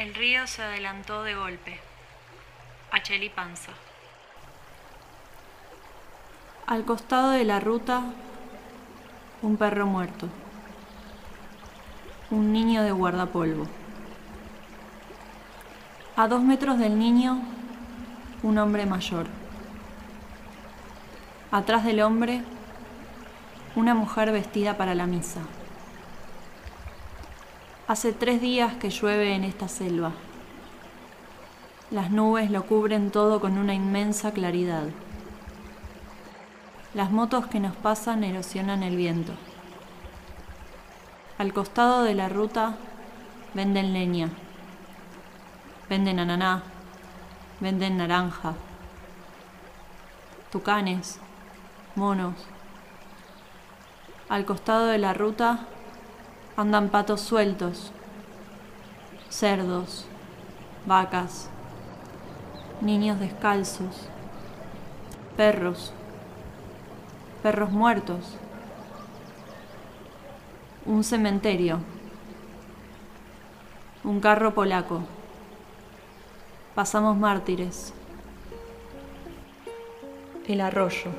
El río se adelantó de golpe. Acheli Panza. Al costado de la ruta, un perro muerto. Un niño de guardapolvo. A dos metros del niño, un hombre mayor. Atrás del hombre, una mujer vestida para la misa. Hace tres días que llueve en esta selva. Las nubes lo cubren todo con una inmensa claridad. Las motos que nos pasan erosionan el viento. Al costado de la ruta venden leña, venden ananá, venden naranja, tucanes, monos. Al costado de la ruta andan patos sueltos, cerdos, vacas, niños descalzos, perros, perros muertos, un cementerio, un carro polaco. Pasamos mártires. El arroyo.